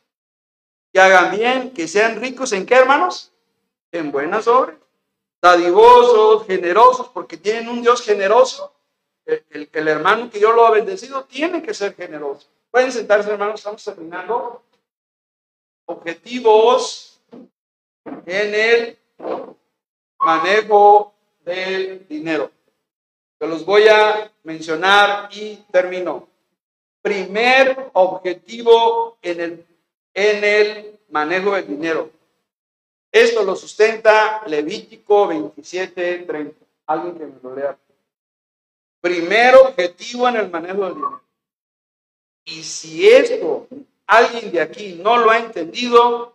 Que hagan bien, que sean ricos en qué, hermanos? En buenas obras. Dadivosos, generosos, porque tienen un Dios generoso. El, el, hermano que yo lo ha bendecido tiene que ser generoso. Pueden sentarse, hermanos, estamos terminando. Objetivos en el manejo del dinero. Se los voy a mencionar y termino. Primer objetivo en el, en el manejo del dinero. Esto lo sustenta Levítico 27, 30. Alguien que me lo lea. Primer objetivo en el manejo del dinero. Y si esto alguien de aquí no lo ha entendido,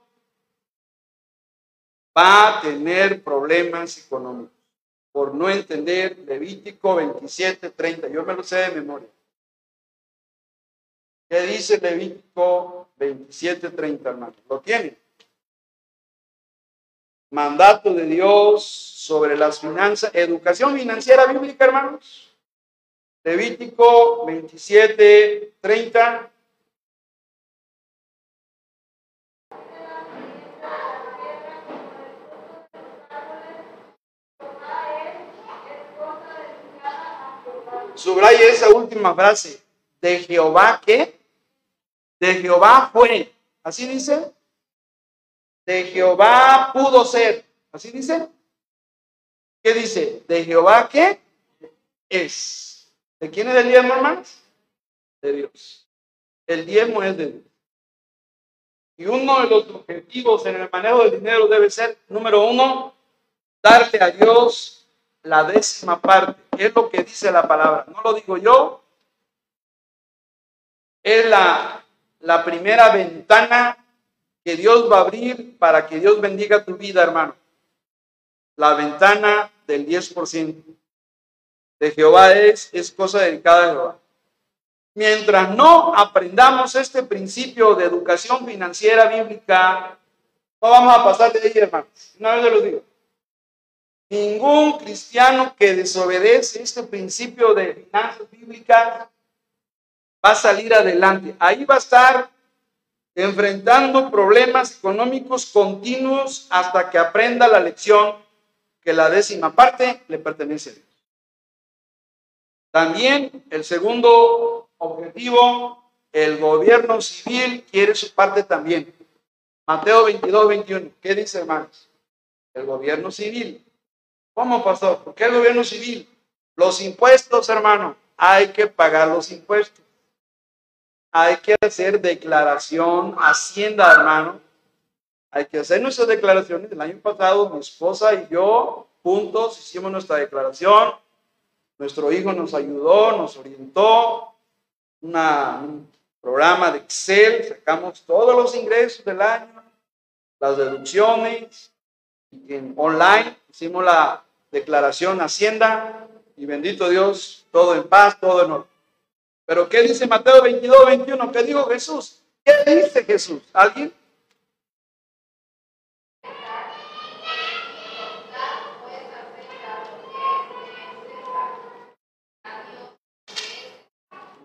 va a tener problemas económicos por no entender Levítico 27, 30. Yo me lo sé de memoria. ¿Qué dice Levítico 27, 30, hermano? ¿Lo tiene? Mandato de Dios sobre las finanzas, educación financiera bíblica, hermanos. Levítico 27, 30. Subraya esa última frase. De Jehová que, de Jehová fue. ¿Así dice? De Jehová pudo ser. ¿Así dice? ¿Qué dice? De Jehová que es. ¿De quién es el diezmo? De Dios. El diezmo es de Dios. Y uno de los objetivos en el manejo del dinero debe ser, número uno, darte a Dios la décima parte. Es lo que dice la palabra. No lo digo yo. Es la, la primera ventana que Dios va a abrir para que Dios bendiga tu vida, hermano. La ventana del 10% de Jehová es, es cosa dedicada a Jehová. Mientras no aprendamos este principio de educación financiera bíblica, no vamos a pasar de ahí, hermanos. Una vez lo digo. Ningún cristiano que desobedece este principio de finanzas bíblicas va a salir adelante. Ahí va a estar enfrentando problemas económicos continuos hasta que aprenda la lección que la décima parte le pertenece a Dios. También el segundo objetivo, el gobierno civil quiere su parte también. Mateo 22, 21. ¿Qué dice, hermanos? El gobierno civil. ¿Cómo, pastor? ¿Por qué el gobierno civil? Los impuestos, hermano. Hay que pagar los impuestos. Hay que hacer declaración, hacienda, hermano. Hay que hacer nuestras declaraciones. El año pasado, mi esposa y yo, juntos, hicimos nuestra declaración nuestro hijo nos ayudó, nos orientó, un programa de Excel, sacamos todos los ingresos del año, las deducciones, en online hicimos la declaración Hacienda, y bendito Dios, todo en paz, todo en orden. Pero ¿qué dice Mateo 22, 21? ¿Qué dijo Jesús? ¿Qué dice Jesús? ¿Alguien?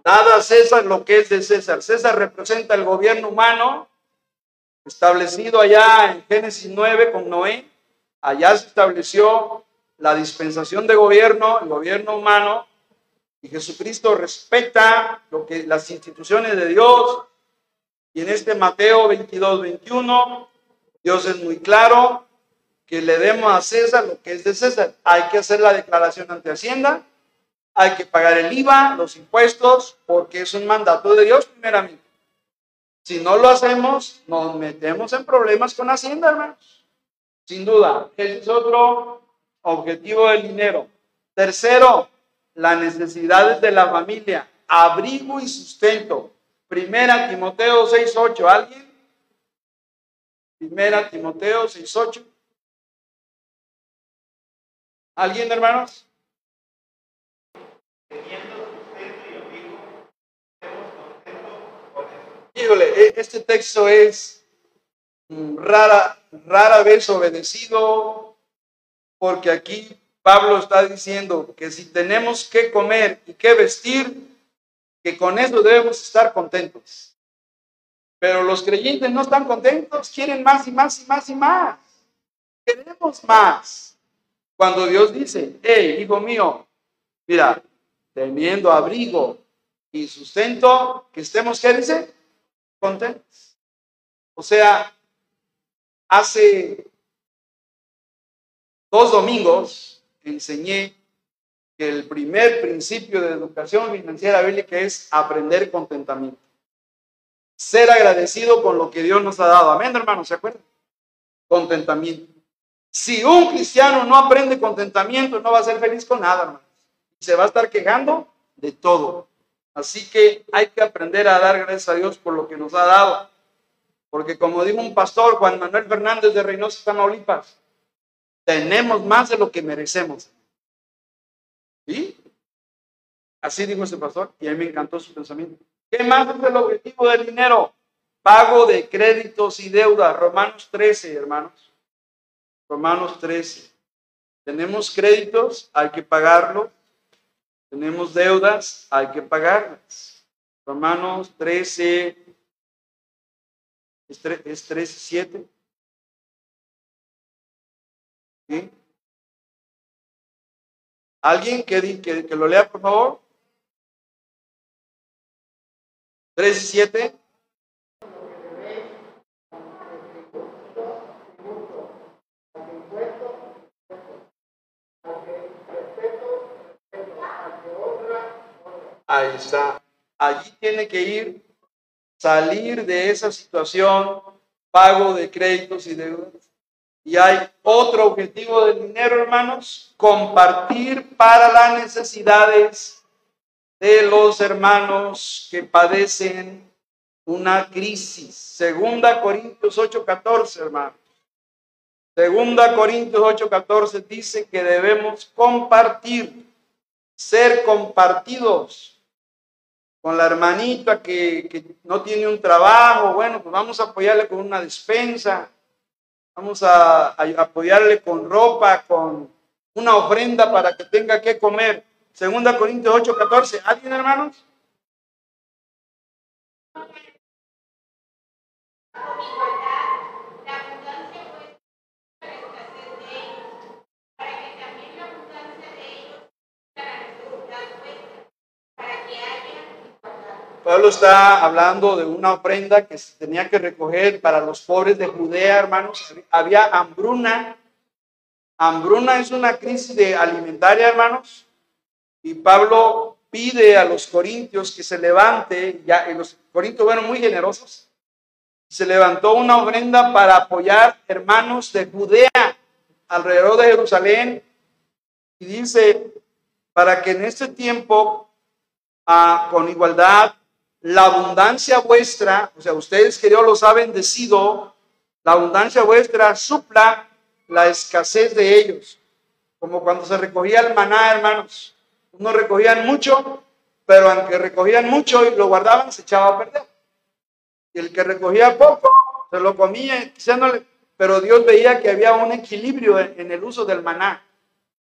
Nada César lo que es de César. César representa el gobierno humano establecido allá en Génesis 9 con Noé. Allá se estableció la dispensación de gobierno, el gobierno humano, y Jesucristo respeta lo que las instituciones de Dios. Y en este Mateo 22, 21, Dios es muy claro que le demos a César lo que es de César. Hay que hacer la declaración ante Hacienda, hay que pagar el IVA, los impuestos, porque es un mandato de Dios primeramente. Si no lo hacemos, nos metemos en problemas con Hacienda, hermanos. Sin duda, ese es otro objetivo del dinero. Tercero, las necesidades de la familia, abrigo y sustento. Primera Timoteo 6.8, ¿alguien? Primera Timoteo 6.8. ¿Alguien, hermanos? Híjole, e, este texto es mm, rara, rara vez obedecido, porque aquí Pablo está diciendo que si tenemos que comer y que vestir, que con eso debemos estar contentos. Pero los creyentes no están contentos, quieren más y más y más y más. Queremos más. Cuando Dios dice, hey, hijo mío, mira, teniendo abrigo y sustento, que estemos, ¿qué dice? contentos. O sea, hace dos domingos enseñé que el primer principio de educación financiera bíblica es aprender contentamiento. Ser agradecido con lo que Dios nos ha dado. Amén, hermanos, ¿se acuerdan? Contentamiento. Si un cristiano no aprende contentamiento, no va a ser feliz con nada. Se va a estar quejando de todo. Así que hay que aprender a dar gracias a Dios por lo que nos ha dado. Porque como dijo un pastor, Juan Manuel Fernández de Reynosa, Tamaulipas, tenemos más de lo que merecemos. ¿Sí? Así dijo ese pastor y a mí me encantó su pensamiento. ¿Qué más es el objetivo del dinero? Pago de créditos y deudas. Romanos 13, hermanos. Romanos 13. Tenemos créditos, hay que pagarlo. Tenemos deudas, hay que pagarlas. Romanos 13, es 13, 7. ¿Alguien que, que, que, lo lea, por favor? 13, 7. Ahí está. Allí tiene que ir, salir de esa situación, pago de créditos y deudas. Y hay otro objetivo del dinero, hermanos, compartir para las necesidades de los hermanos que padecen una crisis. Segunda Corintios 8:14, hermanos. Segunda Corintios 8:14 dice que debemos compartir, ser compartidos con la hermanita que, no tiene un trabajo, bueno, pues vamos a apoyarle con una despensa, vamos a, apoyarle con ropa, con una ofrenda para que tenga que comer. Segunda Corintios 8, 14. ¿Alguien, hermanos? Pablo está hablando de una ofrenda que se tenía que recoger para los pobres de Judea, hermanos. Había hambruna. Hambruna es una crisis de alimentaria, hermanos. Y Pablo pide a los corintios que se levante, ya los corintios fueron muy generosos. Se levantó una ofrenda para apoyar hermanos de Judea alrededor de Jerusalén. Y dice, para que en este tiempo, ah, con igualdad, la abundancia vuestra, o sea, ustedes que Dios los ha bendecido, la abundancia vuestra supla la escasez de ellos. Como cuando se recogía el maná, hermanos. Unos recogían mucho, pero aunque recogían mucho y lo guardaban, se echaba a perder. Y el que recogía poco, se lo comía, pero Dios veía que había un equilibrio en el uso del maná.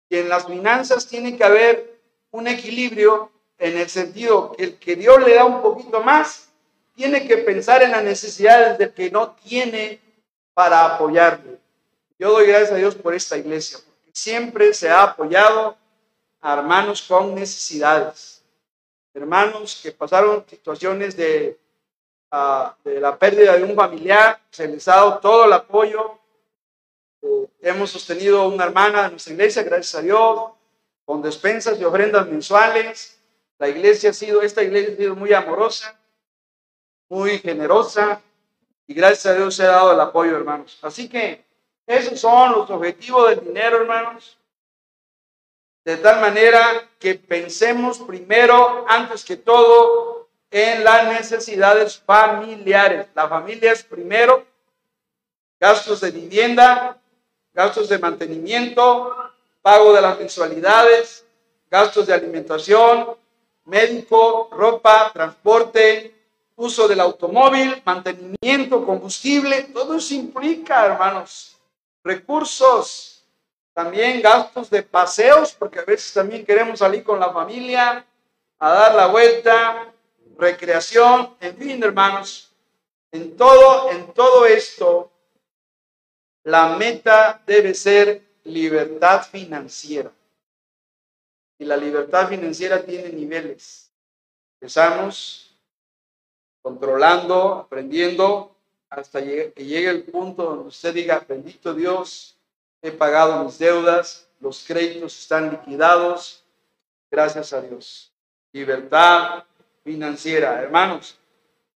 Y en las finanzas tiene que haber un equilibrio en el sentido que el que Dios le da un poquito más, tiene que pensar en las necesidades del que no tiene para apoyarle. Yo doy gracias a Dios por esta iglesia, porque siempre se ha apoyado a hermanos con necesidades, hermanos que pasaron situaciones de, ah, de la pérdida de un familiar, se les ha dado todo el apoyo. Eh, hemos sostenido una hermana de nuestra iglesia, gracias a Dios, con despensas y ofrendas mensuales. La iglesia ha sido, esta iglesia ha sido muy amorosa, muy generosa y gracias a Dios se ha dado el apoyo, hermanos. Así que esos son los objetivos del dinero, hermanos. De tal manera que pensemos primero, antes que todo, en las necesidades familiares. La familia es primero, gastos de vivienda, gastos de mantenimiento, pago de las mensualidades, gastos de alimentación, médico, ropa, transporte, uso del automóvil, mantenimiento, combustible, todo eso implica, hermanos, recursos, también gastos de paseos, porque a veces también queremos salir con la familia a dar la vuelta, recreación, en fin, hermanos, en todo, en todo esto, la meta debe ser libertad financiera. Y la libertad financiera tiene niveles. Empezamos controlando, aprendiendo, hasta que llegue el punto donde usted diga, bendito Dios, he pagado mis deudas, los créditos están liquidados, gracias a Dios. Libertad financiera. Hermanos,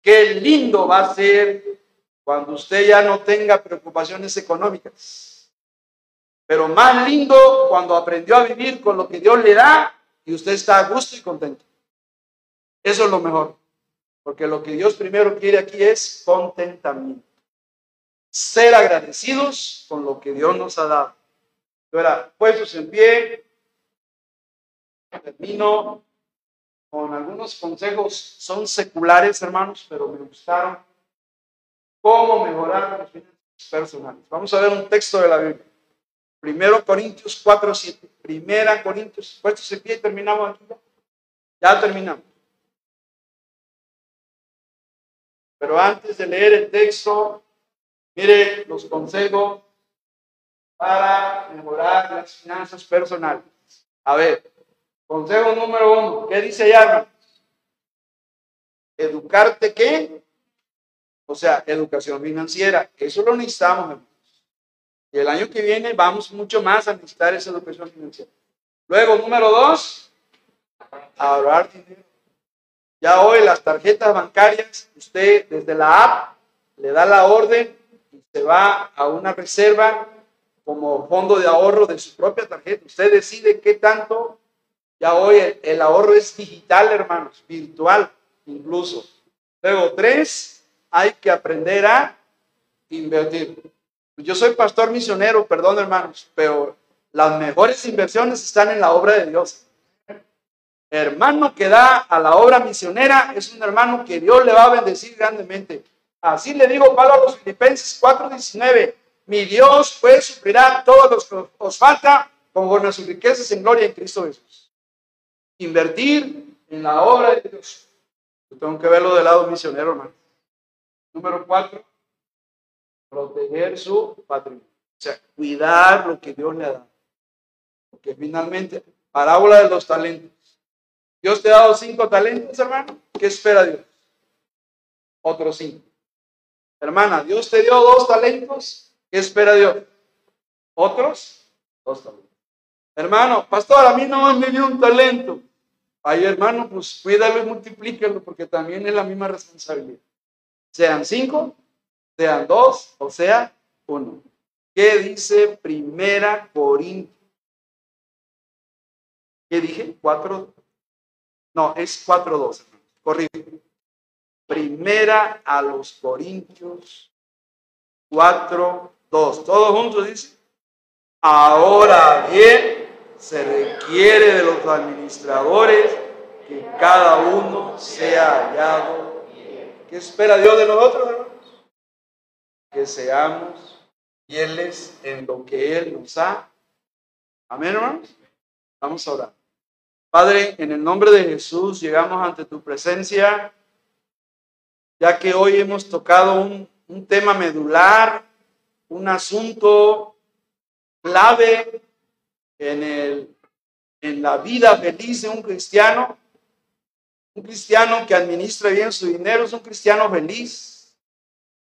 qué lindo va a ser cuando usted ya no tenga preocupaciones económicas pero más lindo cuando aprendió a vivir con lo que Dios le da y usted está a gusto y contento. Eso es lo mejor. Porque lo que Dios primero quiere aquí es contentamiento. Ser agradecidos con lo que Dios nos ha dado. Ahora, puestos en pie, termino con algunos consejos. Son seculares, hermanos, pero me gustaron. ¿Cómo mejorar las finanzas personales? Vamos a ver un texto de la Biblia. Primero Corintios 4, 7. Primera Corintios, puestos en pie, terminamos aquí. Ya terminamos. Pero antes de leer el texto, mire los consejos para mejorar las finanzas personales. A ver, consejo número uno, ¿qué dice allá, Educarte qué? O sea, educación financiera. Eso lo necesitamos, hermano. Y el año que viene vamos mucho más a necesitar esa educación financiera. Luego, número dos, ahorrar dinero. Ya hoy las tarjetas bancarias, usted desde la app le da la orden y se va a una reserva como fondo de ahorro de su propia tarjeta. Usted decide qué tanto. Ya hoy el, el ahorro es digital, hermanos, virtual incluso. Luego, tres, hay que aprender a invertir. Yo soy pastor misionero, perdón hermanos, pero las mejores inversiones están en la obra de Dios. Hermano que da a la obra misionera es un hermano que Dios le va a bendecir grandemente. Así le digo Pablo a los Filipenses 4:19, mi Dios pues suplirá todo lo que os falta conforme a sus riquezas en gloria en Cristo Jesús. Invertir en la obra de Dios. Yo tengo que verlo del lado misionero, hermano. Número cuatro, proteger su patrimonio. O sea, cuidar lo que Dios le ha dado. Porque finalmente, parábola de los talentos. Dios te ha dado cinco talentos, hermano. ¿Qué espera Dios? Otros cinco. Hermana, Dios te dio dos talentos. ¿Qué espera Dios? Otros dos talentos. Hermano, pastor, a mí no me dio un talento. Ay, hermano, pues cuídalo y multiplícalo porque también es la misma responsabilidad. Sean cinco sean dos o sea uno. ¿Qué dice Primera Corintios? ¿Qué dije? Cuatro. No, es cuatro dos. Corrijo. Primera a los Corintios cuatro dos. Todos juntos dice. Ahora bien, se requiere de los administradores que cada uno sea hallado ¿Qué espera Dios de nosotros, hermano? Que seamos fieles en lo que Él nos ha. Amén, hermanos. Vamos a orar. Padre, en el nombre de Jesús llegamos ante tu presencia, ya que hoy hemos tocado un, tema medular, un asunto clave en, el, en la vida feliz de un cristiano. Un cristiano que administra bien su dinero es un cristiano feliz,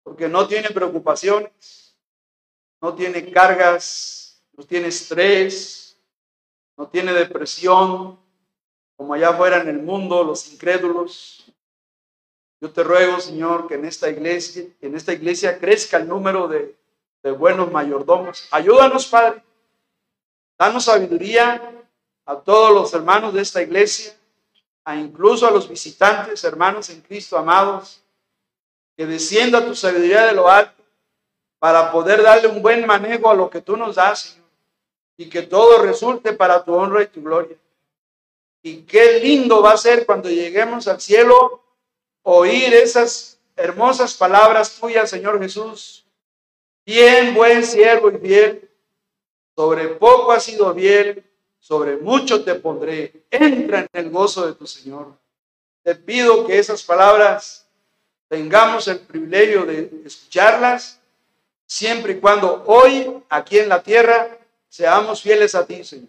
porque no tiene preocupaciones, no tiene cargas, no tiene estrés, no tiene depresión, como allá afuera en el mundo, los incrédulos. Yo te ruego, Señor, que en esta iglesia, en esta iglesia crezca el número de, de buenos mayordomos. Ayúdanos, Padre. Danos sabiduría a todos los hermanos de esta iglesia, a incluso a los visitantes, hermanos en Cristo amados, que descienda tu sabiduría de lo alto para poder darle un buen manejo a lo que tú nos das, y que todo resulte para tu honra y tu gloria. Y qué lindo va a ser cuando lleguemos al cielo oír esas hermosas palabras tuyas, Señor Jesús. Bien, buen siervo y fiel, sobre poco has sido fiel, sobre mucho te pondré. Entra en el gozo de tu Señor. Te pido que esas palabras tengamos el privilegio de escucharlas, siempre y cuando hoy, aquí en la tierra, seamos fieles a ti, Señor.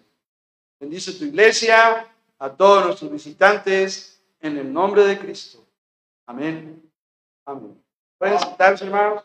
Bendice tu iglesia, a todos nuestros visitantes, en el nombre de Cristo. Amén. Amén. Pueden sentarse, hermanos.